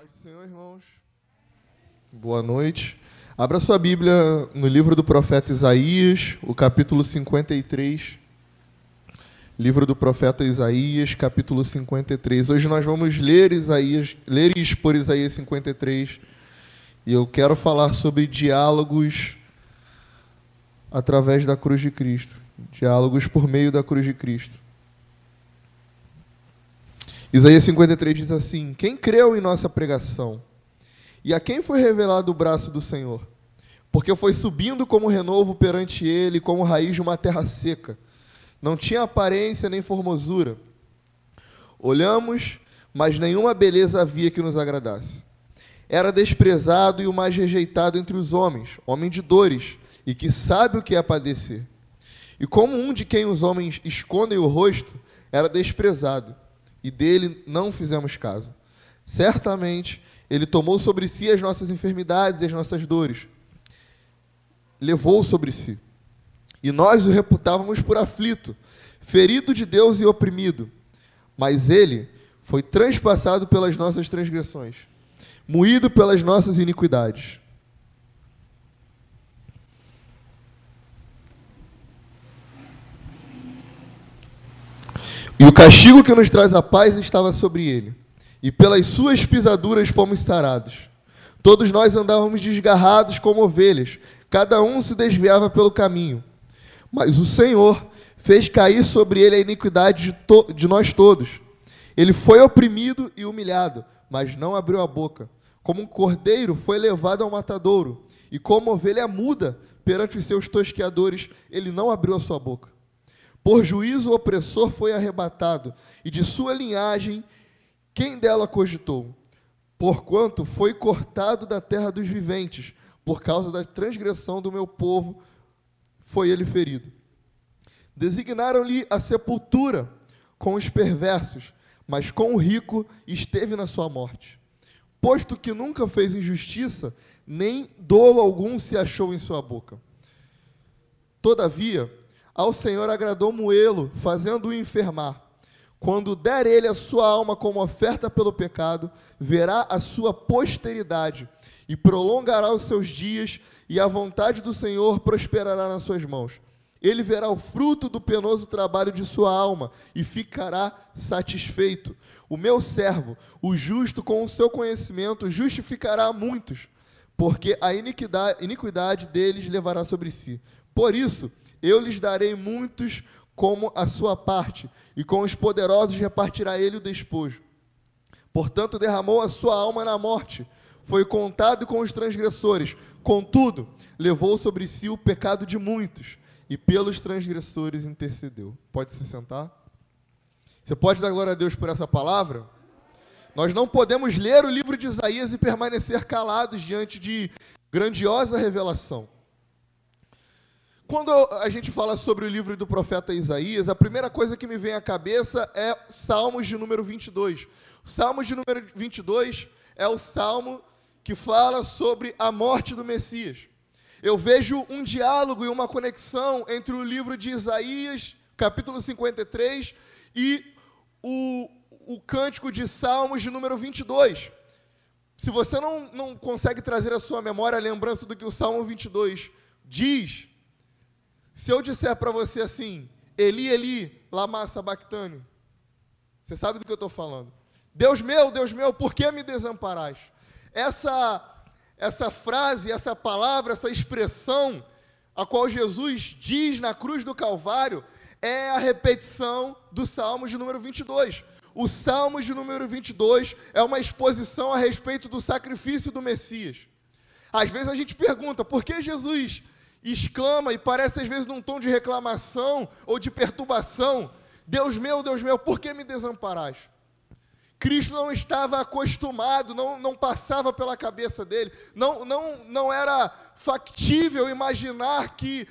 Paz do Senhor, irmãos. Boa noite. Abra sua Bíblia no livro do profeta Isaías, o capítulo 53. Livro do profeta Isaías, capítulo 53. Hoje nós vamos ler Isaías, ler e expor Isaías 53. E eu quero falar sobre diálogos através da cruz de Cristo. Diálogos por meio da cruz de Cristo. Isaías 53 diz assim: Quem creu em nossa pregação? E a quem foi revelado o braço do Senhor? Porque foi subindo como renovo perante ele, como raiz de uma terra seca. Não tinha aparência nem formosura. Olhamos, mas nenhuma beleza havia que nos agradasse. Era desprezado e o mais rejeitado entre os homens, homem de dores, e que sabe o que é padecer. E como um de quem os homens escondem o rosto, era desprezado e dele não fizemos caso. Certamente, ele tomou sobre si as nossas enfermidades e as nossas dores. Levou sobre si. E nós o reputávamos por aflito, ferido de Deus e oprimido. Mas ele foi transpassado pelas nossas transgressões, moído pelas nossas iniquidades. E o castigo que nos traz a paz estava sobre ele, e pelas suas pisaduras fomos sarados. Todos nós andávamos desgarrados como ovelhas, cada um se desviava pelo caminho. Mas o Senhor fez cair sobre ele a iniquidade de, de nós todos. Ele foi oprimido e humilhado, mas não abriu a boca. Como um cordeiro foi levado ao matadouro, e como ovelha muda perante os seus tosqueadores, ele não abriu a sua boca. Por juízo o opressor foi arrebatado, e de sua linhagem quem dela cogitou? Porquanto foi cortado da terra dos viventes, por causa da transgressão do meu povo, foi ele ferido. Designaram-lhe a sepultura com os perversos, mas com o rico esteve na sua morte. Posto que nunca fez injustiça, nem dolo algum se achou em sua boca. Todavia, ao Senhor agradou moê-lo, fazendo-o enfermar. Quando der ele a sua alma como oferta pelo pecado, verá a sua posteridade e prolongará os seus dias, e a vontade do Senhor prosperará nas suas mãos. Ele verá o fruto do penoso trabalho de sua alma e ficará satisfeito. O meu servo, o justo, com o seu conhecimento, justificará a muitos, porque a iniquidade, iniquidade deles levará sobre si. Por isso, eu lhes darei muitos como a sua parte, e com os poderosos repartirá ele o despojo. Portanto, derramou a sua alma na morte, foi contado com os transgressores, contudo, levou sobre si o pecado de muitos, e pelos transgressores intercedeu. Pode se sentar? Você pode dar glória a Deus por essa palavra? Nós não podemos ler o livro de Isaías e permanecer calados diante de grandiosa revelação. Quando a gente fala sobre o livro do profeta Isaías, a primeira coisa que me vem à cabeça é Salmos de número 22. O Salmos de número 22 é o salmo que fala sobre a morte do Messias. Eu vejo um diálogo e uma conexão entre o livro de Isaías, capítulo 53, e o, o cântico de Salmos de número 22. Se você não, não consegue trazer à sua memória a lembrança do que o Salmo 22 diz, se eu disser para você assim, Eli, Eli, lama sabachthani, você sabe do que eu estou falando. Deus meu, Deus meu, por que me desamparás? Essa, essa frase, essa palavra, essa expressão, a qual Jesus diz na cruz do Calvário, é a repetição do Salmo de número 22. O Salmo de número 22 é uma exposição a respeito do sacrifício do Messias. Às vezes a gente pergunta, por que Jesus exclama e parece às vezes num tom de reclamação ou de perturbação: Deus meu, Deus meu, por que me desamparás? Cristo não estava acostumado, não, não passava pela cabeça dele, não, não, não era factível imaginar que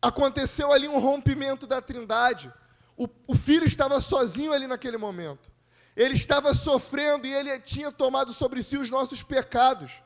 aconteceu ali um rompimento da trindade. O, o filho estava sozinho ali naquele momento. Ele estava sofrendo e ele tinha tomado sobre si os nossos pecados.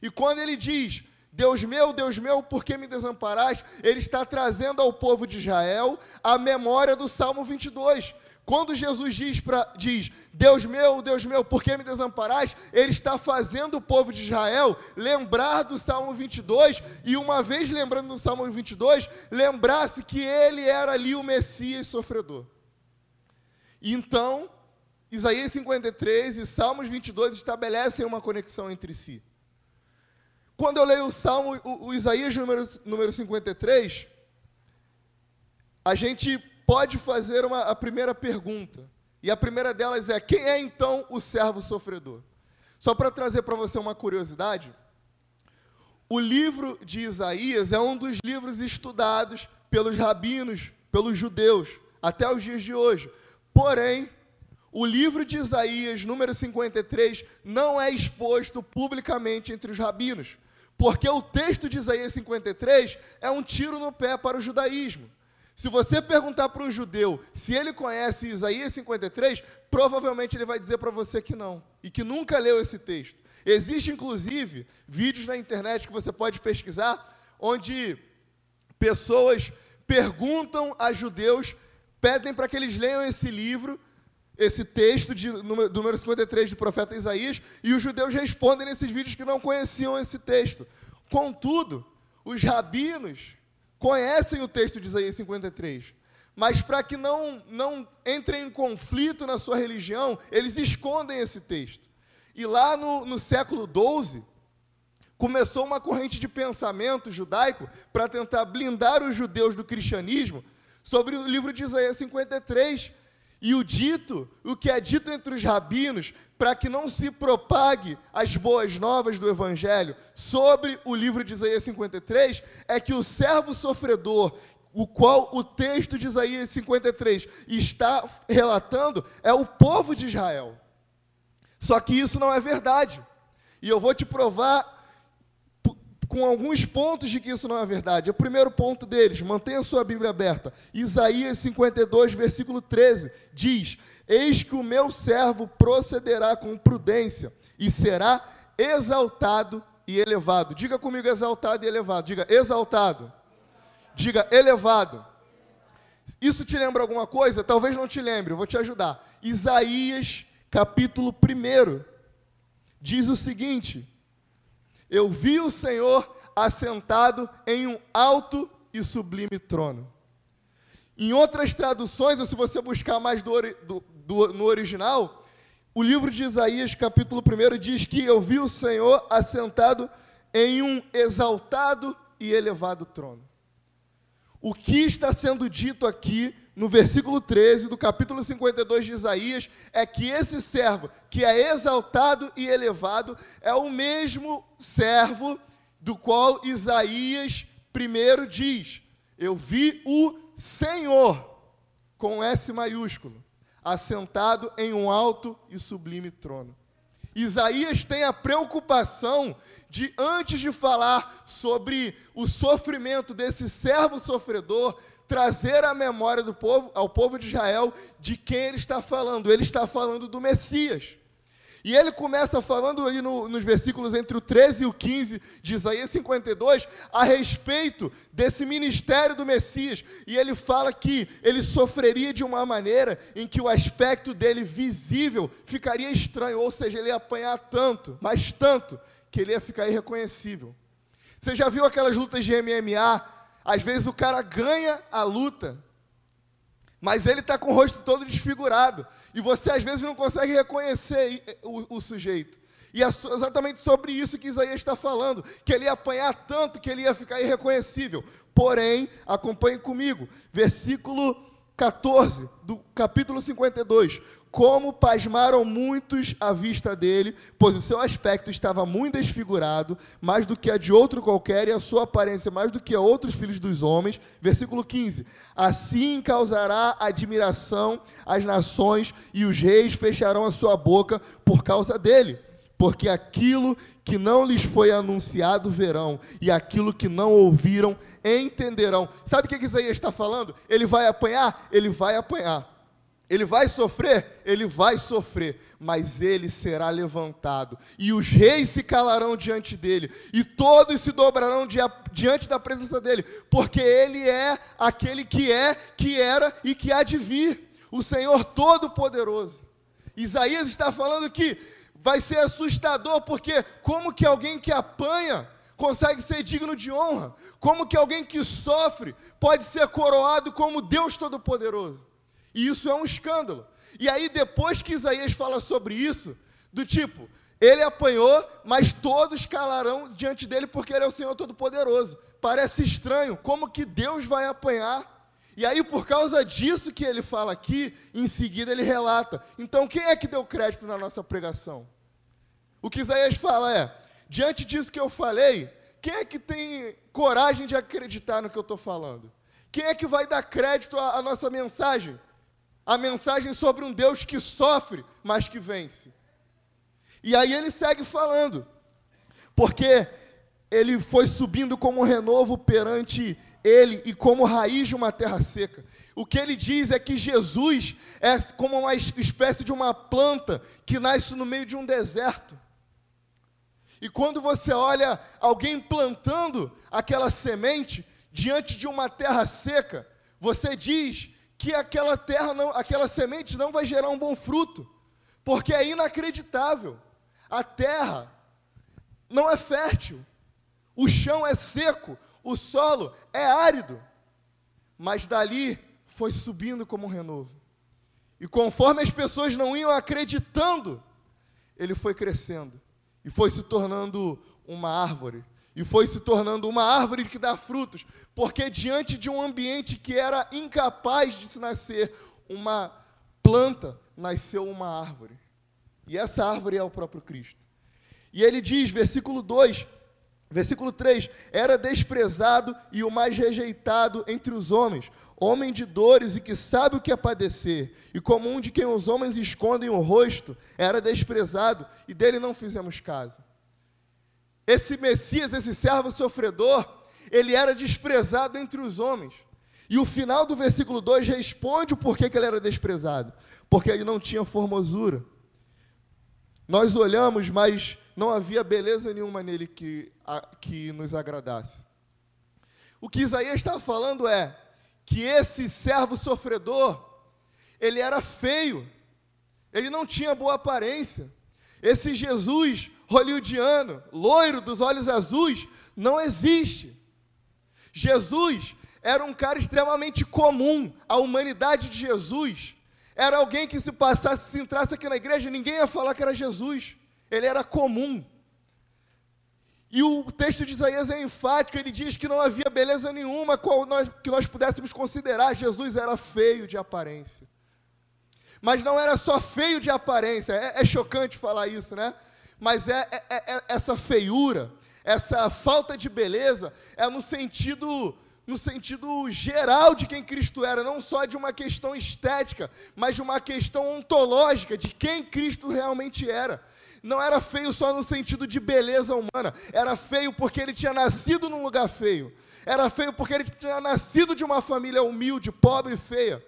E quando ele diz: Deus meu, Deus meu, por que me desamparás? Ele está trazendo ao povo de Israel a memória do Salmo 22. Quando Jesus diz, pra, diz, Deus meu, Deus meu, por que me desamparais? Ele está fazendo o povo de Israel lembrar do Salmo 22, e uma vez lembrando do Salmo 22, lembrar-se que ele era ali o Messias sofredor. Então, Isaías 53 e Salmos 22 estabelecem uma conexão entre si. Quando eu leio o Salmo, o, o Isaías número, número 53, a gente pode fazer uma, a primeira pergunta. E a primeira delas é: quem é então o servo sofredor? Só para trazer para você uma curiosidade, o livro de Isaías é um dos livros estudados pelos rabinos, pelos judeus, até os dias de hoje. Porém, o livro de Isaías, número 53, não é exposto publicamente entre os rabinos, porque o texto de Isaías 53 é um tiro no pé para o judaísmo. Se você perguntar para um judeu se ele conhece Isaías 53, provavelmente ele vai dizer para você que não, e que nunca leu esse texto. Existe, inclusive, vídeos na internet que você pode pesquisar, onde pessoas perguntam a judeus, pedem para que eles leiam esse livro, esse texto de número 53 do profeta Isaías, e os judeus respondem nesses vídeos que não conheciam esse texto. Contudo, os rabinos conhecem o texto de Isaías 53, mas para que não, não entrem em conflito na sua religião, eles escondem esse texto. E lá no, no século XII, começou uma corrente de pensamento judaico para tentar blindar os judeus do cristianismo sobre o livro de Isaías 53, e o dito, o que é dito entre os rabinos, para que não se propague as boas novas do Evangelho sobre o livro de Isaías 53, é que o servo sofredor, o qual o texto de Isaías 53 está relatando, é o povo de Israel. Só que isso não é verdade. E eu vou te provar com alguns pontos de que isso não é verdade. O primeiro ponto deles, mantenha sua Bíblia aberta. Isaías 52, versículo 13, diz: Eis que o meu servo procederá com prudência e será exaltado e elevado. Diga comigo exaltado e elevado. Diga exaltado. Diga elevado. Isso te lembra alguma coisa? Talvez não te lembre, vou te ajudar. Isaías, capítulo 1, diz o seguinte: eu vi o Senhor assentado em um alto e sublime trono. Em outras traduções, ou se você buscar mais do, do, do, no original, o livro de Isaías, capítulo 1, diz que eu vi o Senhor assentado em um exaltado e elevado trono. O que está sendo dito aqui no versículo 13 do capítulo 52 de Isaías, é que esse servo, que é exaltado e elevado, é o mesmo servo do qual Isaías primeiro diz: Eu vi o Senhor, com S maiúsculo, assentado em um alto e sublime trono. Isaías tem a preocupação de, antes de falar sobre o sofrimento desse servo sofredor, trazer a memória do povo, ao povo de Israel, de quem ele está falando. Ele está falando do Messias. E ele começa falando aí no, nos versículos entre o 13 e o 15 de Isaías 52 a respeito desse ministério do Messias. E ele fala que ele sofreria de uma maneira em que o aspecto dele visível ficaria estranho, ou seja, ele ia apanhar tanto, mas tanto, que ele ia ficar irreconhecível. Você já viu aquelas lutas de MMA? Às vezes o cara ganha a luta, mas ele está com o rosto todo desfigurado. E você às vezes não consegue reconhecer o, o sujeito. E é exatamente sobre isso que Isaías está falando, que ele ia apanhar tanto que ele ia ficar irreconhecível. Porém, acompanhe comigo, versículo 14 do capítulo 52. Como pasmaram muitos à vista dele, pois o seu aspecto estava muito desfigurado, mais do que a de outro qualquer, e a sua aparência mais do que a outros filhos dos homens. Versículo 15: Assim causará admiração às nações, e os reis fecharão a sua boca por causa dele porque aquilo que não lhes foi anunciado verão, e aquilo que não ouviram entenderão. Sabe o que Isaías está falando? Ele vai apanhar? Ele vai apanhar. Ele vai sofrer? Ele vai sofrer, mas ele será levantado, e os reis se calarão diante dele, e todos se dobrarão diante da presença dele, porque ele é aquele que é, que era e que há de vir. o Senhor Todo-Poderoso. Isaías está falando que vai ser assustador, porque como que alguém que apanha consegue ser digno de honra? Como que alguém que sofre pode ser coroado como Deus Todo-Poderoso? E isso é um escândalo. E aí, depois que Isaías fala sobre isso, do tipo, ele apanhou, mas todos calarão diante dele porque ele é o Senhor Todo-Poderoso. Parece estranho, como que Deus vai apanhar? E aí, por causa disso que ele fala aqui, em seguida ele relata. Então, quem é que deu crédito na nossa pregação? O que Isaías fala é: Diante disso que eu falei, quem é que tem coragem de acreditar no que eu estou falando? Quem é que vai dar crédito à, à nossa mensagem? A mensagem sobre um Deus que sofre, mas que vence. E aí ele segue falando, porque ele foi subindo como um renovo perante ele e como raiz de uma terra seca. O que ele diz é que Jesus é como uma espécie de uma planta que nasce no meio de um deserto. E quando você olha alguém plantando aquela semente diante de uma terra seca, você diz que aquela terra não, aquela semente não vai gerar um bom fruto, porque é inacreditável. A terra não é fértil. O chão é seco, o solo é árido. Mas dali foi subindo como um renovo. E conforme as pessoas não iam acreditando, ele foi crescendo e foi se tornando uma árvore. E foi se tornando uma árvore que dá frutos, porque diante de um ambiente que era incapaz de se nascer uma planta, nasceu uma árvore. E essa árvore é o próprio Cristo. E ele diz, versículo 2, versículo 3: Era desprezado e o mais rejeitado entre os homens, homem de dores e que sabe o que é padecer, e como um de quem os homens escondem o rosto, era desprezado e dele não fizemos caso. Esse Messias, esse servo sofredor, ele era desprezado entre os homens. E o final do versículo 2 responde o porquê que ele era desprezado. Porque ele não tinha formosura. Nós olhamos, mas não havia beleza nenhuma nele que, a, que nos agradasse. O que Isaías está falando é: que esse servo sofredor, ele era feio, ele não tinha boa aparência. Esse Jesus hollywoodiano, loiro dos olhos azuis, não existe. Jesus era um cara extremamente comum. A humanidade de Jesus era alguém que se passasse, se entrasse aqui na igreja, ninguém ia falar que era Jesus. Ele era comum. E o texto de Isaías é enfático, ele diz que não havia beleza nenhuma qual nós, que nós pudéssemos considerar. Jesus era feio de aparência. Mas não era só feio de aparência, é, é chocante falar isso, né? Mas é, é, é, é essa feiura, essa falta de beleza, é no sentido no sentido geral de quem Cristo era, não só de uma questão estética, mas de uma questão ontológica de quem Cristo realmente era não era feio só no sentido de beleza humana, era feio porque ele tinha nascido num lugar feio, era feio porque ele tinha nascido de uma família humilde, pobre e feia,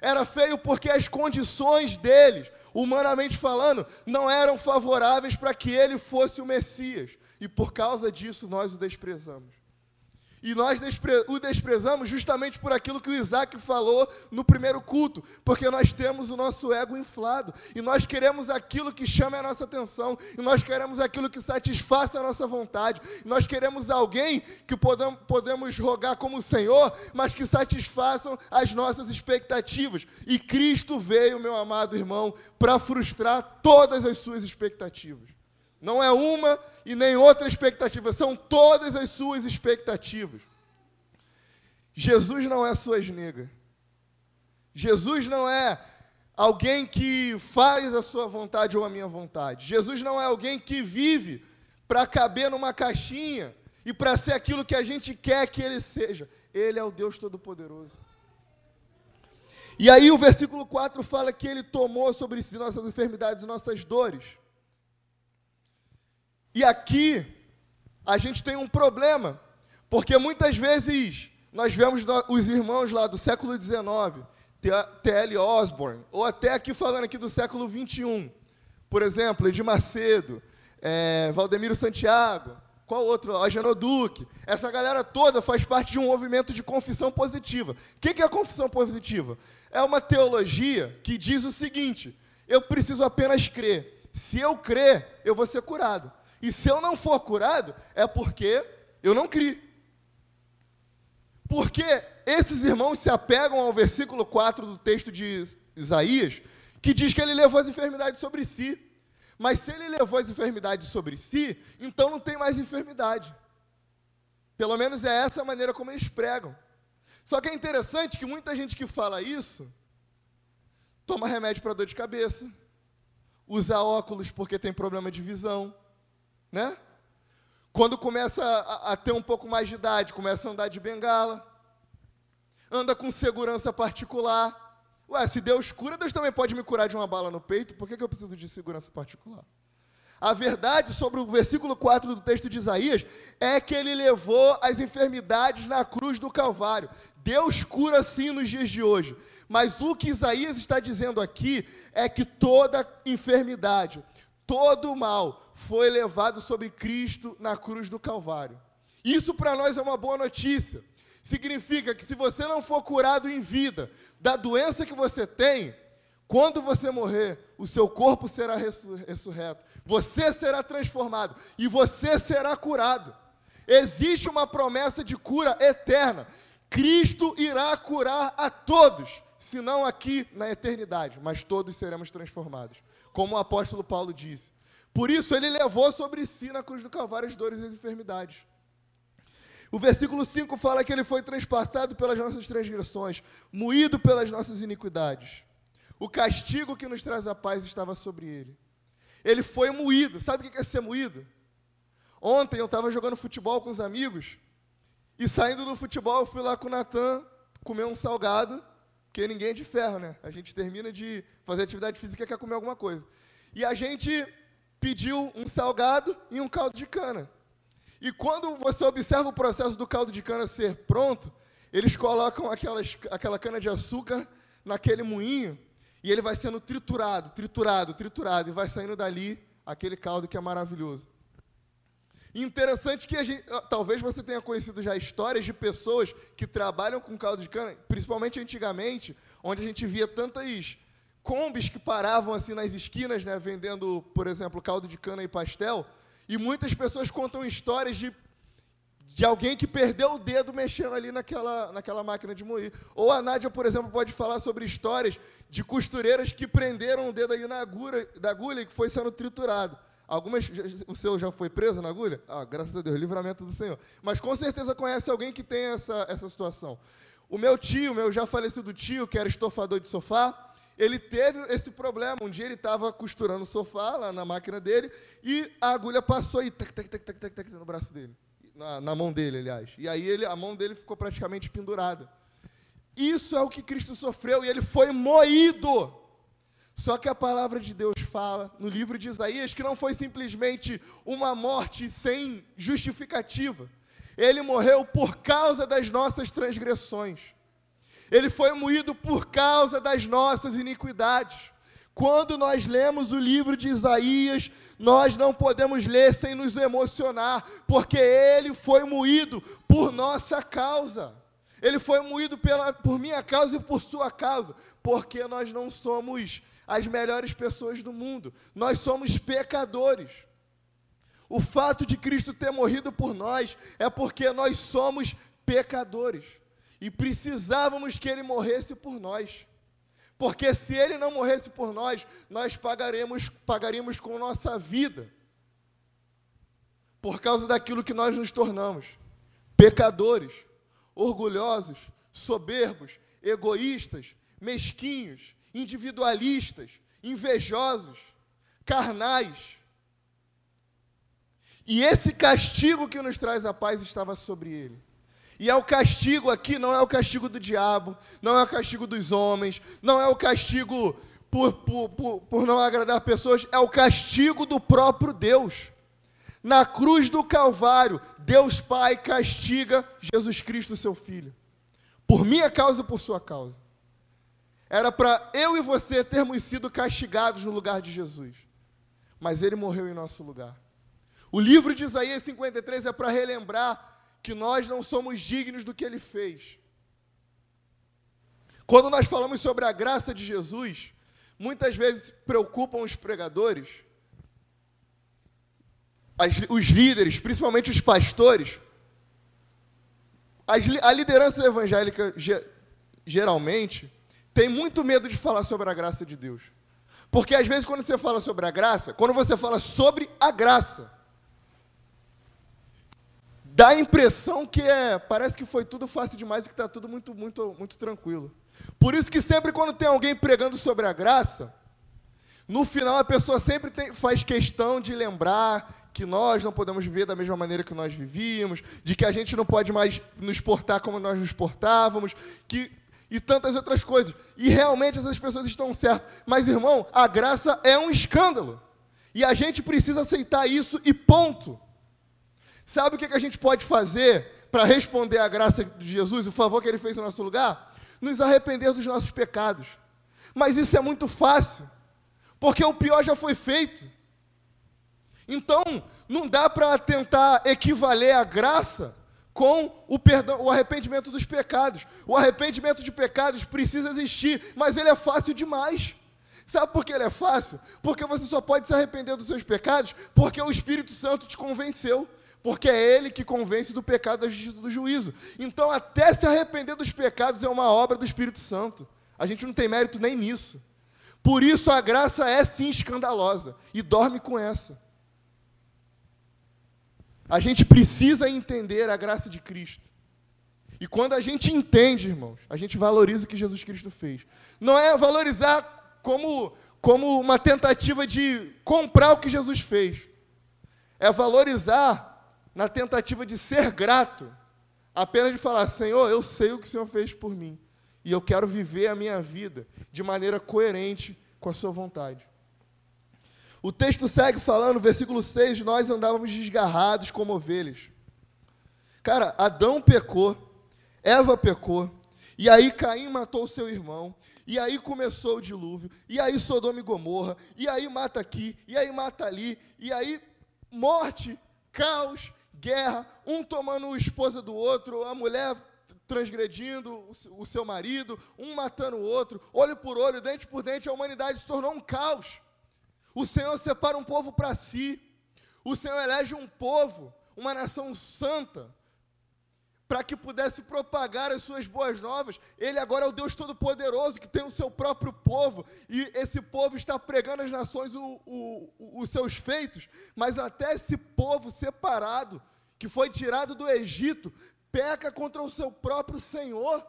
era feio porque as condições deles, humanamente falando, não eram favoráveis para que ele fosse o Messias, e por causa disso nós o desprezamos. E nós o desprezamos justamente por aquilo que o Isaac falou no primeiro culto, porque nós temos o nosso ego inflado, e nós queremos aquilo que chame a nossa atenção, e nós queremos aquilo que satisfaça a nossa vontade, e nós queremos alguém que podemos rogar como Senhor, mas que satisfaçam as nossas expectativas. E Cristo veio, meu amado irmão, para frustrar todas as suas expectativas. Não é uma e nem outra expectativa, são todas as suas expectativas. Jesus não é suas negas. Jesus não é alguém que faz a sua vontade ou a minha vontade. Jesus não é alguém que vive para caber numa caixinha e para ser aquilo que a gente quer que ele seja. Ele é o Deus Todo-Poderoso. E aí o versículo 4 fala que ele tomou sobre si nossas enfermidades e nossas dores. E aqui a gente tem um problema, porque muitas vezes nós vemos os irmãos lá do século XIX, T.L. Osborne, ou até aqui falando aqui do século XXI, por exemplo, Edir Macedo, é, Valdemiro Santiago, qual outro? A Genoduque. Essa galera toda faz parte de um movimento de confissão positiva. O que é a confissão positiva? É uma teologia que diz o seguinte: eu preciso apenas crer. Se eu crer, eu vou ser curado. E se eu não for curado, é porque eu não criei. Porque esses irmãos se apegam ao versículo 4 do texto de Isaías, que diz que ele levou as enfermidades sobre si. Mas se ele levou as enfermidades sobre si, então não tem mais enfermidade. Pelo menos é essa a maneira como eles pregam. Só que é interessante que muita gente que fala isso toma remédio para dor de cabeça, usa óculos porque tem problema de visão, né? Quando começa a, a ter um pouco mais de idade, começa a andar de bengala, anda com segurança particular. Ué, se Deus cura, Deus também pode me curar de uma bala no peito, por que, que eu preciso de segurança particular? A verdade sobre o versículo 4 do texto de Isaías é que ele levou as enfermidades na cruz do Calvário. Deus cura sim nos dias de hoje. Mas o que Isaías está dizendo aqui é que toda enfermidade, todo mal foi levado sobre Cristo na cruz do Calvário. Isso para nós é uma boa notícia. Significa que se você não for curado em vida da doença que você tem, quando você morrer, o seu corpo será ressurreto, você será transformado e você será curado. Existe uma promessa de cura eterna. Cristo irá curar a todos, se não aqui na eternidade, mas todos seremos transformados, como o apóstolo Paulo disse. Por isso, ele levou sobre si na cruz do Calvário as dores e as enfermidades. O versículo 5 fala que ele foi transpassado pelas nossas transgressões, moído pelas nossas iniquidades. O castigo que nos traz a paz estava sobre ele. Ele foi moído. Sabe o que é ser moído? Ontem eu estava jogando futebol com os amigos e saindo do futebol eu fui lá com o Natan comer um salgado, porque ninguém é de ferro, né? A gente termina de fazer atividade física e quer comer alguma coisa. E a gente pediu um salgado e um caldo de cana. E quando você observa o processo do caldo de cana ser pronto, eles colocam aquelas, aquela cana de açúcar naquele moinho e ele vai sendo triturado, triturado, triturado e vai saindo dali aquele caldo que é maravilhoso. Interessante que gente, talvez você tenha conhecido já histórias de pessoas que trabalham com caldo de cana, principalmente antigamente, onde a gente via tantas combis que paravam assim nas esquinas, né, vendendo, por exemplo, caldo de cana e pastel. E muitas pessoas contam histórias de, de alguém que perdeu o dedo mexendo ali naquela, naquela máquina de moer. Ou a Nádia, por exemplo, pode falar sobre histórias de costureiras que prenderam o dedo aí na agulha, da agulha e que foi sendo triturado. Algumas, o seu já foi preso na agulha? Ah, graças a Deus, livramento do Senhor. Mas com certeza conhece alguém que tem essa, essa situação. O meu tio, meu já falecido tio, que era estofador de sofá, ele teve esse problema. Um dia ele estava costurando o sofá lá na máquina dele e a agulha passou e tac, tac, tac, tac, tac, tac, no braço dele. Na, na mão dele, aliás. E aí ele, a mão dele ficou praticamente pendurada. Isso é o que Cristo sofreu e ele foi moído. Só que a palavra de Deus fala no livro de Isaías que não foi simplesmente uma morte sem justificativa. Ele morreu por causa das nossas transgressões. Ele foi moído por causa das nossas iniquidades. Quando nós lemos o livro de Isaías, nós não podemos ler sem nos emocionar, porque ele foi moído por nossa causa. Ele foi moído pela, por minha causa e por sua causa, porque nós não somos as melhores pessoas do mundo, nós somos pecadores. O fato de Cristo ter morrido por nós é porque nós somos pecadores. E precisávamos que ele morresse por nós. Porque se ele não morresse por nós, nós pagaremos, pagaríamos com nossa vida. Por causa daquilo que nós nos tornamos. Pecadores, orgulhosos, soberbos, egoístas, mesquinhos, individualistas, invejosos, carnais. E esse castigo que nos traz a paz estava sobre ele. E é o castigo aqui, não é o castigo do diabo, não é o castigo dos homens, não é o castigo por, por, por, por não agradar pessoas, é o castigo do próprio Deus. Na cruz do Calvário, Deus Pai castiga Jesus Cristo, seu Filho, por minha causa e por sua causa. Era para eu e você termos sido castigados no lugar de Jesus, mas Ele morreu em nosso lugar. O livro de Isaías 53 é para relembrar que nós não somos dignos do que ele fez. Quando nós falamos sobre a graça de Jesus, muitas vezes preocupam os pregadores, as, os líderes, principalmente os pastores. As, a liderança evangélica, geralmente, tem muito medo de falar sobre a graça de Deus. Porque às vezes, quando você fala sobre a graça, quando você fala sobre a graça, dá a impressão que é, parece que foi tudo fácil demais e que está tudo muito, muito, muito tranquilo. Por isso que sempre quando tem alguém pregando sobre a graça, no final a pessoa sempre tem, faz questão de lembrar que nós não podemos viver da mesma maneira que nós vivíamos, de que a gente não pode mais nos portar como nós nos portávamos, que e tantas outras coisas. E realmente essas pessoas estão certas. Mas, irmão, a graça é um escândalo. E a gente precisa aceitar isso e ponto. Sabe o que a gente pode fazer para responder à graça de Jesus, o favor que ele fez no nosso lugar? Nos arrepender dos nossos pecados. Mas isso é muito fácil, porque o pior já foi feito. Então, não dá para tentar equivaler a graça com o perdão, o arrependimento dos pecados. O arrependimento de pecados precisa existir, mas ele é fácil demais. Sabe por que ele é fácil? Porque você só pode se arrepender dos seus pecados porque o Espírito Santo te convenceu. Porque é ele que convence do pecado, da justiça do juízo. Então, até se arrepender dos pecados é uma obra do Espírito Santo. A gente não tem mérito nem nisso. Por isso a graça é sim escandalosa. E dorme com essa. A gente precisa entender a graça de Cristo. E quando a gente entende, irmãos, a gente valoriza o que Jesus Cristo fez. Não é valorizar como, como uma tentativa de comprar o que Jesus fez. É valorizar na tentativa de ser grato, apenas de falar: Senhor, eu sei o que o Senhor fez por mim. E eu quero viver a minha vida de maneira coerente com a Sua vontade. O texto segue falando, versículo 6, nós andávamos desgarrados como ovelhas. Cara, Adão pecou, Eva pecou, e aí Caim matou seu irmão, e aí começou o dilúvio, e aí Sodoma e Gomorra, e aí mata aqui, e aí mata ali, e aí morte, caos, guerra, um tomando a esposa do outro, a mulher transgredindo o seu marido, um matando o outro, olho por olho, dente por dente, a humanidade se tornou um caos. O Senhor separa um povo para si. O Senhor elege um povo, uma nação santa, para que pudesse propagar as suas boas novas. Ele agora é o Deus Todo-Poderoso, que tem o seu próprio povo, e esse povo está pregando às nações o, o, os seus feitos, mas até esse povo separado, que foi tirado do Egito, peca contra o seu próprio Senhor.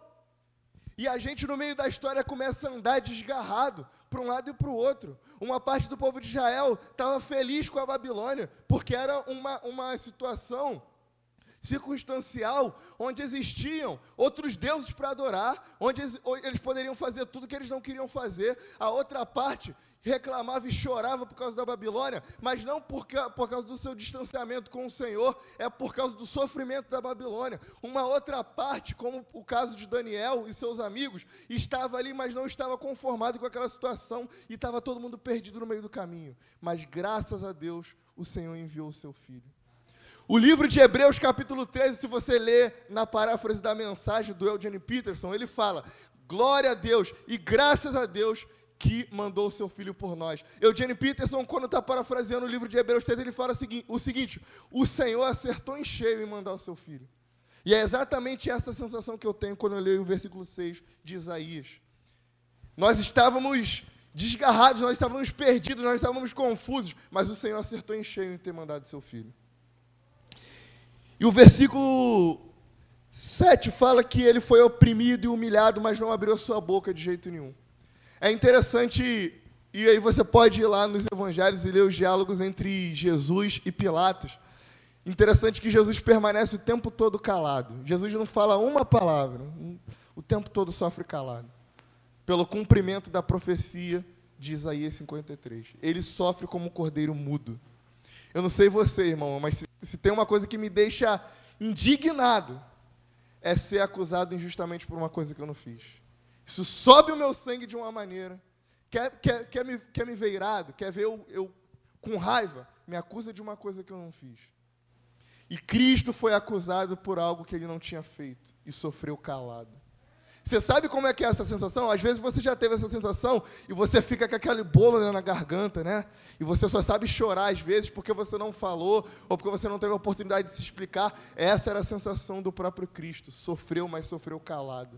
E a gente, no meio da história, começa a andar desgarrado para um lado e para o outro. Uma parte do povo de Israel estava feliz com a Babilônia, porque era uma, uma situação circunstancial, onde existiam outros deuses para adorar, onde eles poderiam fazer tudo que eles não queriam fazer. A outra parte reclamava e chorava por causa da Babilônia, mas não por, por causa do seu distanciamento com o Senhor, é por causa do sofrimento da Babilônia. Uma outra parte, como o caso de Daniel e seus amigos, estava ali, mas não estava conformado com aquela situação e estava todo mundo perdido no meio do caminho. Mas graças a Deus, o Senhor enviou o seu filho. O livro de Hebreus, capítulo 13, se você ler na paráfrase da mensagem do Eugene Peterson, ele fala: Glória a Deus e graças a Deus que mandou o seu filho por nós. Eugene Peterson, quando está parafraseando o livro de Hebreus 13, ele fala o seguinte: o Senhor acertou em cheio em mandar o seu filho. E é exatamente essa sensação que eu tenho quando eu leio o versículo 6 de Isaías. Nós estávamos desgarrados, nós estávamos perdidos, nós estávamos confusos, mas o Senhor acertou em cheio em ter mandado seu filho. E o versículo 7 fala que ele foi oprimido e humilhado, mas não abriu a sua boca de jeito nenhum. É interessante, e aí você pode ir lá nos evangelhos e ler os diálogos entre Jesus e Pilatos. Interessante que Jesus permanece o tempo todo calado. Jesus não fala uma palavra, o tempo todo sofre calado. Pelo cumprimento da profecia de Isaías 53. Ele sofre como um cordeiro mudo. Eu não sei você, irmão, mas se, se tem uma coisa que me deixa indignado, é ser acusado injustamente por uma coisa que eu não fiz. Isso sobe o meu sangue de uma maneira. Quer, quer, quer, me, quer me ver irado? Quer ver eu, eu com raiva? me acusa de uma coisa que eu não fiz. E Cristo foi acusado por algo que ele não tinha feito e sofreu calado. Você sabe como é que é essa sensação? Às vezes você já teve essa sensação e você fica com aquele bolo né, na garganta, né? E você só sabe chorar às vezes porque você não falou ou porque você não teve a oportunidade de se explicar. Essa era a sensação do próprio Cristo. Sofreu, mas sofreu calado.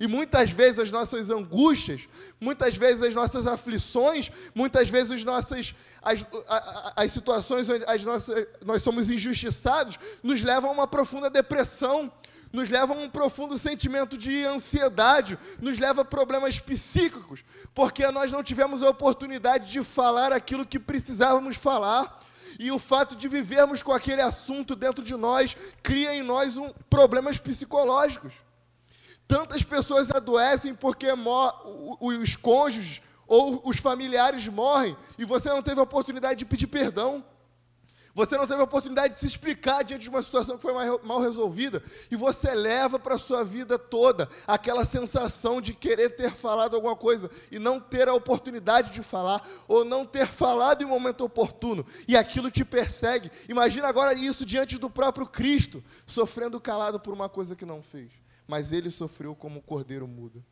E muitas vezes as nossas angústias, muitas vezes as nossas aflições, muitas vezes as nossas as, as situações onde as nossas, nós somos injustiçados, nos levam a uma profunda depressão, nos leva a um profundo sentimento de ansiedade, nos leva a problemas psíquicos, porque nós não tivemos a oportunidade de falar aquilo que precisávamos falar. E o fato de vivermos com aquele assunto dentro de nós cria em nós um, problemas psicológicos. Tantas pessoas adoecem porque os cônjuges ou os familiares morrem e você não teve a oportunidade de pedir perdão. Você não teve a oportunidade de se explicar diante de uma situação que foi mal resolvida. E você leva para a sua vida toda aquela sensação de querer ter falado alguma coisa e não ter a oportunidade de falar, ou não ter falado em um momento oportuno. E aquilo te persegue. Imagina agora isso diante do próprio Cristo, sofrendo calado por uma coisa que não fez. Mas ele sofreu como o cordeiro mudo.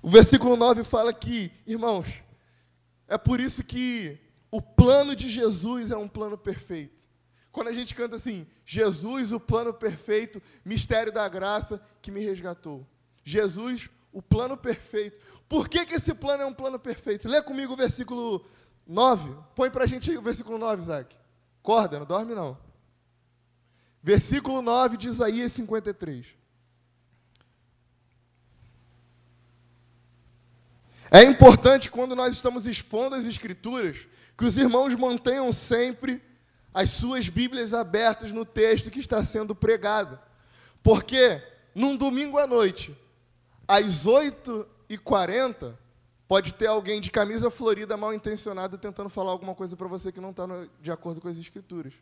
O versículo 9 fala que, irmãos, é por isso que o plano de Jesus é um plano perfeito. Quando a gente canta assim, Jesus, o plano perfeito, mistério da graça que me resgatou. Jesus, o plano perfeito. Por que, que esse plano é um plano perfeito? Lê comigo o versículo 9. Põe para a gente aí o versículo 9, Isaac. Corda, não dorme não. Versículo 9 de Isaías 53. É importante quando nós estamos expondo as Escrituras que os irmãos mantenham sempre as suas Bíblias abertas no texto que está sendo pregado. Porque num domingo à noite, às 8h40, pode ter alguém de camisa florida mal intencionado tentando falar alguma coisa para você que não está de acordo com as Escrituras.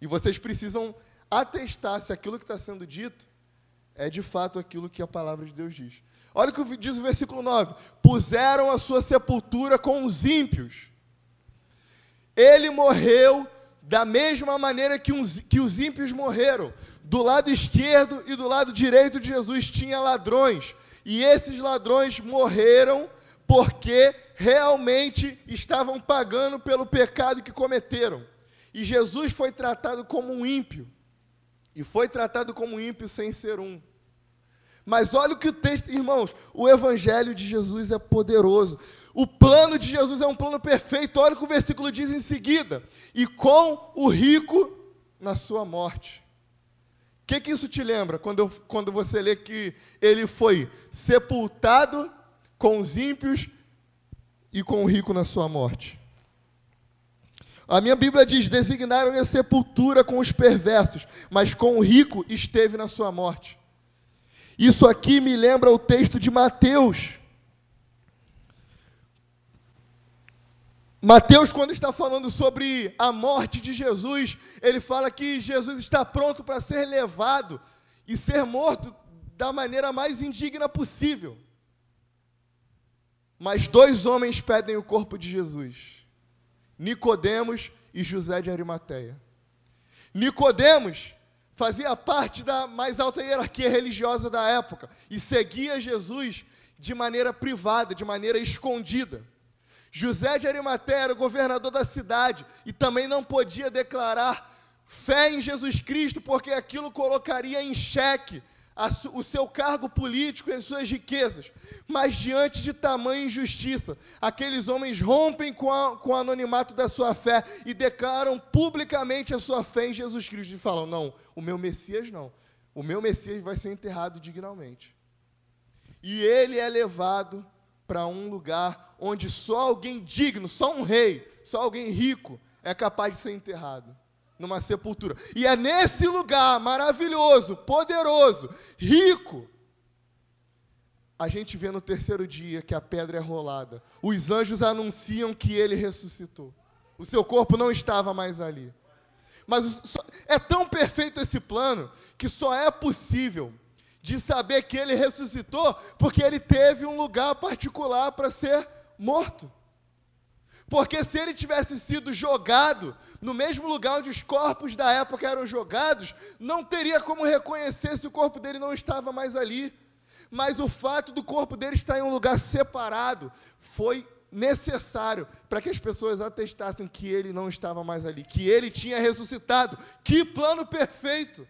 E vocês precisam atestar se aquilo que está sendo dito é de fato aquilo que a palavra de Deus diz. Olha o que diz o versículo 9: Puseram a sua sepultura com os ímpios ele morreu da mesma maneira que, uns, que os ímpios morreram. Do lado esquerdo e do lado direito de Jesus tinha ladrões. E esses ladrões morreram porque realmente estavam pagando pelo pecado que cometeram. E Jesus foi tratado como um ímpio. E foi tratado como um ímpio sem ser um. Mas olha o que o texto, irmãos, o evangelho de Jesus é poderoso. O plano de Jesus é um plano perfeito. Olha o que o versículo diz em seguida: e com o rico na sua morte. O que, que isso te lembra quando, eu, quando você lê que ele foi sepultado com os ímpios e com o rico na sua morte? A minha Bíblia diz: designaram a sepultura com os perversos, mas com o rico esteve na sua morte. Isso aqui me lembra o texto de Mateus. Mateus, quando está falando sobre a morte de Jesus, ele fala que Jesus está pronto para ser levado e ser morto da maneira mais indigna possível. Mas dois homens pedem o corpo de Jesus: Nicodemos e José de Arimateia. Nicodemos fazia parte da mais alta hierarquia religiosa da época e seguia Jesus de maneira privada, de maneira escondida. José de Arimateia era o governador da cidade e também não podia declarar fé em Jesus Cristo, porque aquilo colocaria em xeque o seu cargo político e as suas riquezas. Mas diante de tamanha injustiça, aqueles homens rompem com, a, com o anonimato da sua fé e declaram publicamente a sua fé em Jesus Cristo. E falam: não, o meu Messias não. O meu Messias vai ser enterrado dignamente. E ele é levado para um lugar onde só alguém digno, só um rei, só alguém rico é capaz de ser enterrado numa sepultura. E é nesse lugar maravilhoso, poderoso, rico, a gente vê no terceiro dia que a pedra é rolada. Os anjos anunciam que ele ressuscitou. O seu corpo não estava mais ali. Mas é tão perfeito esse plano que só é possível de saber que ele ressuscitou porque ele teve um lugar particular para ser morto. Porque se ele tivesse sido jogado no mesmo lugar onde os corpos da época eram jogados, não teria como reconhecer se o corpo dele não estava mais ali. Mas o fato do corpo dele estar em um lugar separado foi necessário para que as pessoas atestassem que ele não estava mais ali, que ele tinha ressuscitado. Que plano perfeito!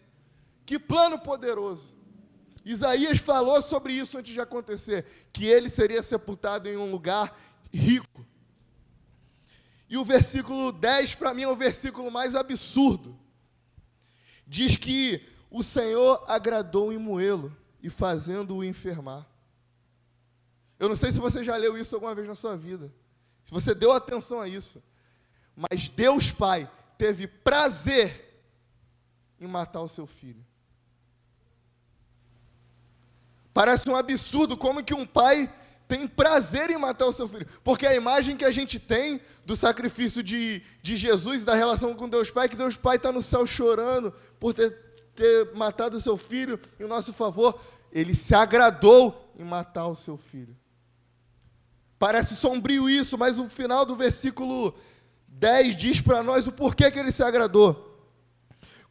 Que plano poderoso! Isaías falou sobre isso antes de acontecer, que ele seria sepultado em um lugar rico. E o versículo 10, para mim, é o versículo mais absurdo. Diz que o Senhor agradou em moê-lo e fazendo-o enfermar. Eu não sei se você já leu isso alguma vez na sua vida, se você deu atenção a isso, mas Deus Pai teve prazer em matar o seu filho. Parece um absurdo como que um pai tem prazer em matar o seu filho. Porque a imagem que a gente tem do sacrifício de, de Jesus da relação com Deus Pai, é que Deus Pai está no céu chorando por ter, ter matado o seu filho em nosso favor. Ele se agradou em matar o seu filho. Parece sombrio isso, mas o final do versículo 10 diz para nós o porquê que ele se agradou.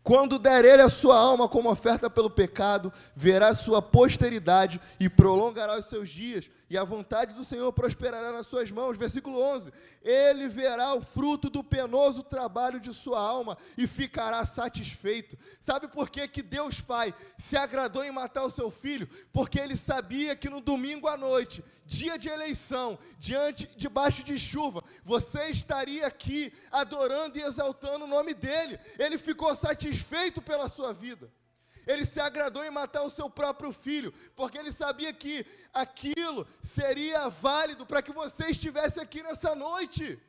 Quando der ele a sua alma como oferta pelo pecado, verá sua posteridade e prolongará os seus dias, e a vontade do Senhor prosperará nas suas mãos. Versículo 11: Ele verá o fruto do penoso trabalho de sua alma e ficará satisfeito. Sabe por que, que Deus Pai se agradou em matar o seu filho? Porque ele sabia que no domingo à noite, dia de eleição, diante, debaixo de chuva, você estaria aqui adorando e exaltando o nome dele. Ele ficou satisfeito pela sua vida. Ele se agradou em matar o seu próprio filho, porque ele sabia que aquilo seria válido para que você estivesse aqui nessa noite.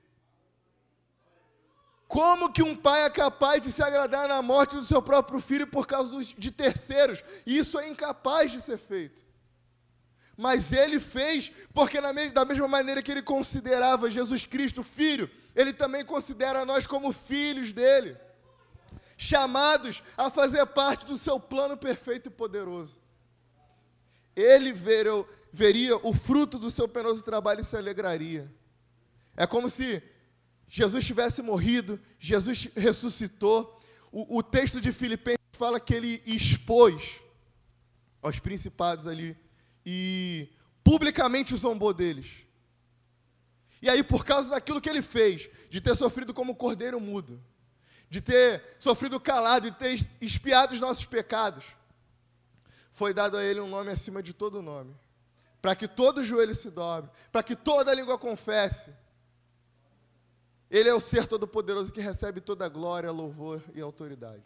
Como que um pai é capaz de se agradar na morte do seu próprio filho por causa dos, de terceiros? Isso é incapaz de ser feito. Mas ele fez, porque me, da mesma maneira que ele considerava Jesus Cristo filho, ele também considera nós como filhos dele chamados a fazer parte do seu plano perfeito e poderoso. Ele verou, veria o fruto do seu penoso trabalho e se alegraria. É como se Jesus tivesse morrido, Jesus ressuscitou. O, o texto de Filipenses fala que ele expôs aos principados ali e publicamente zombou deles. E aí, por causa daquilo que ele fez, de ter sofrido como cordeiro mudo, de ter sofrido calado e ter espiado os nossos pecados, foi dado a ele um nome acima de todo nome, para que todo joelho se dobre, para que toda língua confesse. Ele é o ser todo-poderoso que recebe toda a glória, louvor e autoridade.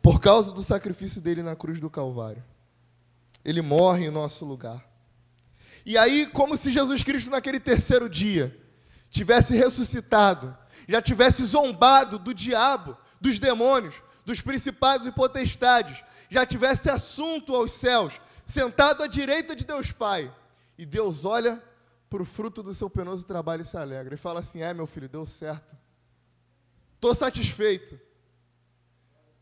Por causa do sacrifício dele na cruz do Calvário. Ele morre em nosso lugar. E aí, como se Jesus Cristo, naquele terceiro dia, tivesse ressuscitado, já tivesse zombado do diabo, dos demônios, dos principados e potestades, já tivesse assunto aos céus, sentado à direita de Deus Pai. E Deus olha para o fruto do seu penoso trabalho e se alegra. E fala assim: É, meu filho, deu certo. Estou satisfeito.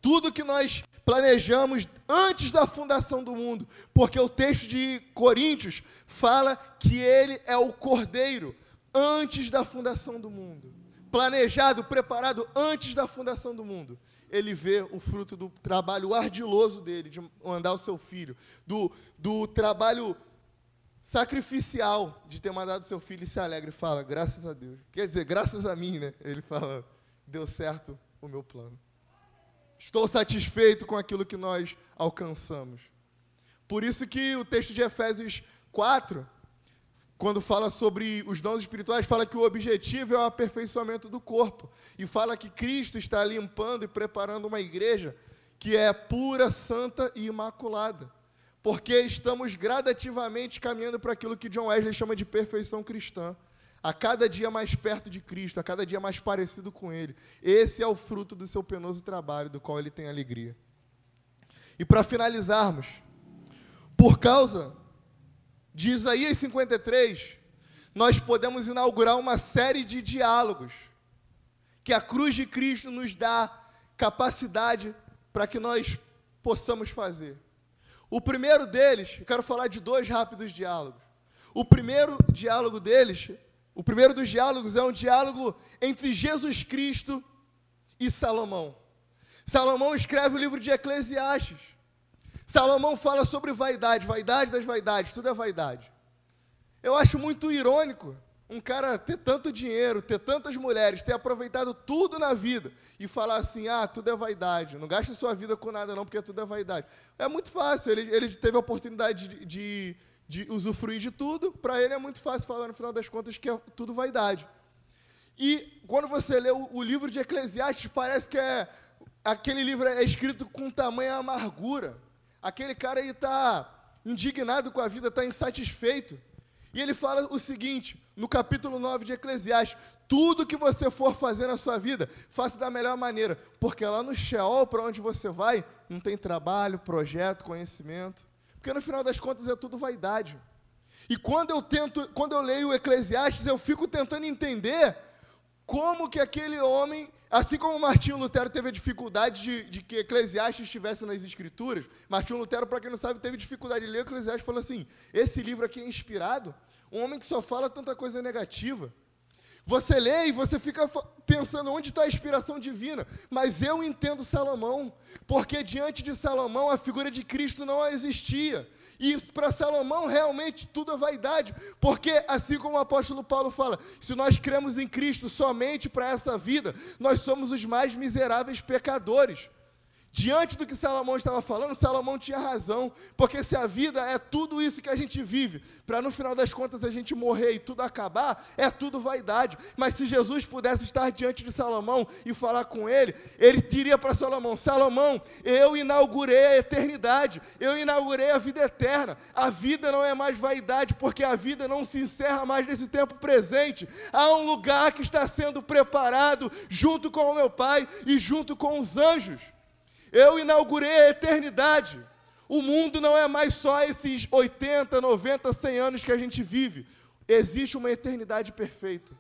Tudo que nós planejamos antes da fundação do mundo, porque o texto de Coríntios fala que ele é o cordeiro antes da fundação do mundo planejado, preparado antes da fundação do mundo. Ele vê o fruto do trabalho ardiloso dele, de mandar o seu filho, do, do trabalho sacrificial de ter mandado seu filho e se alegra e fala, graças a Deus. Quer dizer, graças a mim, né? Ele fala, deu certo o meu plano. Estou satisfeito com aquilo que nós alcançamos. Por isso que o texto de Efésios 4 quando fala sobre os dons espirituais, fala que o objetivo é o aperfeiçoamento do corpo. E fala que Cristo está limpando e preparando uma igreja que é pura, santa e imaculada. Porque estamos gradativamente caminhando para aquilo que John Wesley chama de perfeição cristã. A cada dia mais perto de Cristo, a cada dia mais parecido com Ele. Esse é o fruto do seu penoso trabalho, do qual ele tem alegria. E para finalizarmos, por causa de Isaías 53, nós podemos inaugurar uma série de diálogos que a cruz de Cristo nos dá capacidade para que nós possamos fazer. O primeiro deles, eu quero falar de dois rápidos diálogos. O primeiro diálogo deles O primeiro dos diálogos é um diálogo entre Jesus Cristo e Salomão. Salomão escreve o livro de Eclesiastes. Salomão fala sobre vaidade, vaidade das vaidades, tudo é vaidade. Eu acho muito irônico um cara ter tanto dinheiro, ter tantas mulheres, ter aproveitado tudo na vida e falar assim: ah, tudo é vaidade, não gaste sua vida com nada, não, porque tudo é vaidade. É muito fácil, ele, ele teve a oportunidade de, de, de usufruir de tudo, para ele é muito fácil falar no final das contas que é tudo vaidade. E quando você lê o, o livro de Eclesiastes, parece que é aquele livro é escrito com tamanha amargura. Aquele cara aí está indignado com a vida, está insatisfeito. E ele fala o seguinte, no capítulo 9 de Eclesiastes: tudo que você for fazer na sua vida, faça da melhor maneira, porque lá no Sheol, para onde você vai, não tem trabalho, projeto, conhecimento. Porque no final das contas é tudo vaidade. E quando eu tento, quando eu leio Eclesiastes, eu fico tentando entender como que aquele homem, assim como Martinho Lutero teve a dificuldade de, de que Eclesiastes estivesse nas Escrituras, Martinho Lutero, para quem não sabe, teve dificuldade de ler Eclesiastes, falou assim: esse livro aqui é inspirado, um homem que só fala tanta coisa negativa. Você lê e você fica pensando onde está a inspiração divina. Mas eu entendo Salomão, porque diante de Salomão a figura de Cristo não existia. E para Salomão realmente tudo é vaidade, porque assim como o apóstolo Paulo fala, se nós cremos em Cristo somente para essa vida, nós somos os mais miseráveis pecadores. Diante do que Salomão estava falando, Salomão tinha razão, porque se a vida é tudo isso que a gente vive, para no final das contas a gente morrer e tudo acabar, é tudo vaidade. Mas se Jesus pudesse estar diante de Salomão e falar com ele, ele diria para Salomão: Salomão, eu inaugurei a eternidade, eu inaugurei a vida eterna. A vida não é mais vaidade, porque a vida não se encerra mais nesse tempo presente. Há um lugar que está sendo preparado junto com o meu Pai e junto com os anjos. Eu inaugurei a eternidade. O mundo não é mais só esses 80, 90, 100 anos que a gente vive. Existe uma eternidade perfeita.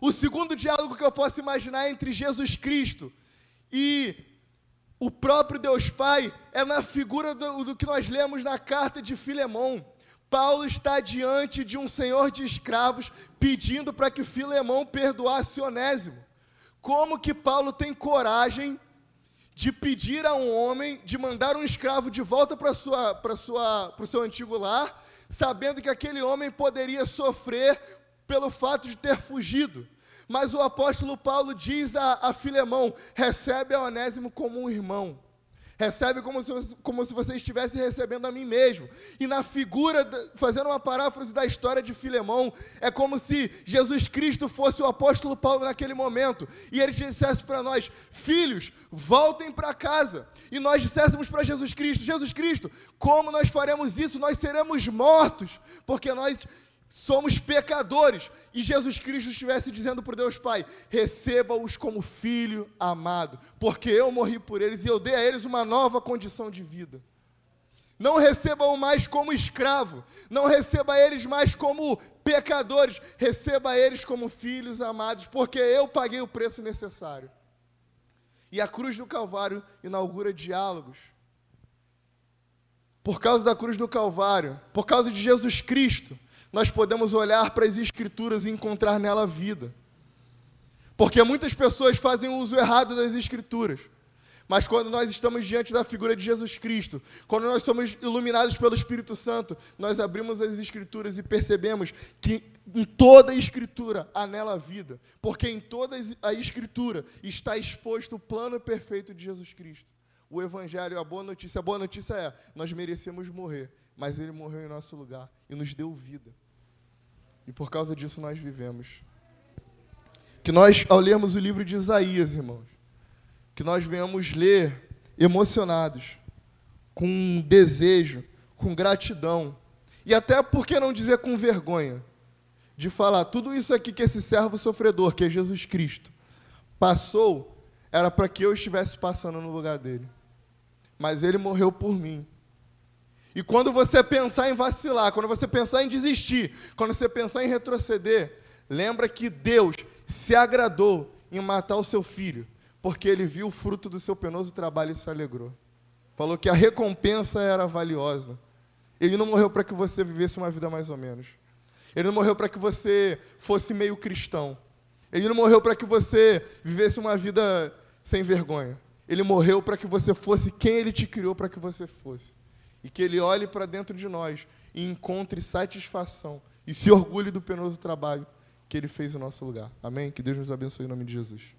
O segundo diálogo que eu posso imaginar é entre Jesus Cristo e o próprio Deus Pai é na figura do, do que nós lemos na carta de Filemão. Paulo está diante de um senhor de escravos pedindo para que Filemão perdoasse Onésimo. Como que Paulo tem coragem de pedir a um homem, de mandar um escravo de volta para sua, para sua, para o seu antigo lar, sabendo que aquele homem poderia sofrer pelo fato de ter fugido. Mas o apóstolo Paulo diz a, a Filemão: recebe a Onésimo como um irmão. Recebe como se, como se você estivesse recebendo a mim mesmo. E na figura, fazendo uma paráfrase da história de Filemão, é como se Jesus Cristo fosse o apóstolo Paulo naquele momento. E ele dissesse para nós: Filhos, voltem para casa. E nós disséssemos para Jesus Cristo: Jesus Cristo, como nós faremos isso? Nós seremos mortos, porque nós somos pecadores, e Jesus Cristo estivesse dizendo para Deus Pai: receba-os como filho amado, porque eu morri por eles e eu dei a eles uma nova condição de vida. Não receba-o mais como escravo, não receba eles mais como pecadores, receba eles como filhos amados, porque eu paguei o preço necessário. E a cruz do Calvário inaugura diálogos. Por causa da cruz do Calvário, por causa de Jesus Cristo, nós podemos olhar para as Escrituras e encontrar nela vida. Porque muitas pessoas fazem uso errado das Escrituras. Mas quando nós estamos diante da figura de Jesus Cristo, quando nós somos iluminados pelo Espírito Santo, nós abrimos as Escrituras e percebemos que em toda a Escritura há nela vida. Porque em toda a Escritura está exposto o plano perfeito de Jesus Cristo. O Evangelho, a boa notícia. A boa notícia é: nós merecemos morrer, mas Ele morreu em nosso lugar e nos deu vida. E por causa disso nós vivemos. Que nós, ao lermos o livro de Isaías, irmãos, que nós venhamos ler emocionados, com desejo, com gratidão, e até, por que não dizer com vergonha, de falar tudo isso aqui que esse servo sofredor, que é Jesus Cristo, passou, era para que eu estivesse passando no lugar dele. Mas ele morreu por mim. E quando você pensar em vacilar, quando você pensar em desistir, quando você pensar em retroceder, lembra que Deus se agradou em matar o seu filho, porque ele viu o fruto do seu penoso trabalho e se alegrou. Falou que a recompensa era valiosa. Ele não morreu para que você vivesse uma vida mais ou menos. Ele não morreu para que você fosse meio cristão. Ele não morreu para que você vivesse uma vida sem vergonha. Ele morreu para que você fosse quem ele te criou para que você fosse. E que ele olhe para dentro de nós e encontre satisfação e se orgulhe do penoso trabalho que ele fez no nosso lugar. Amém? Que Deus nos abençoe em nome de Jesus.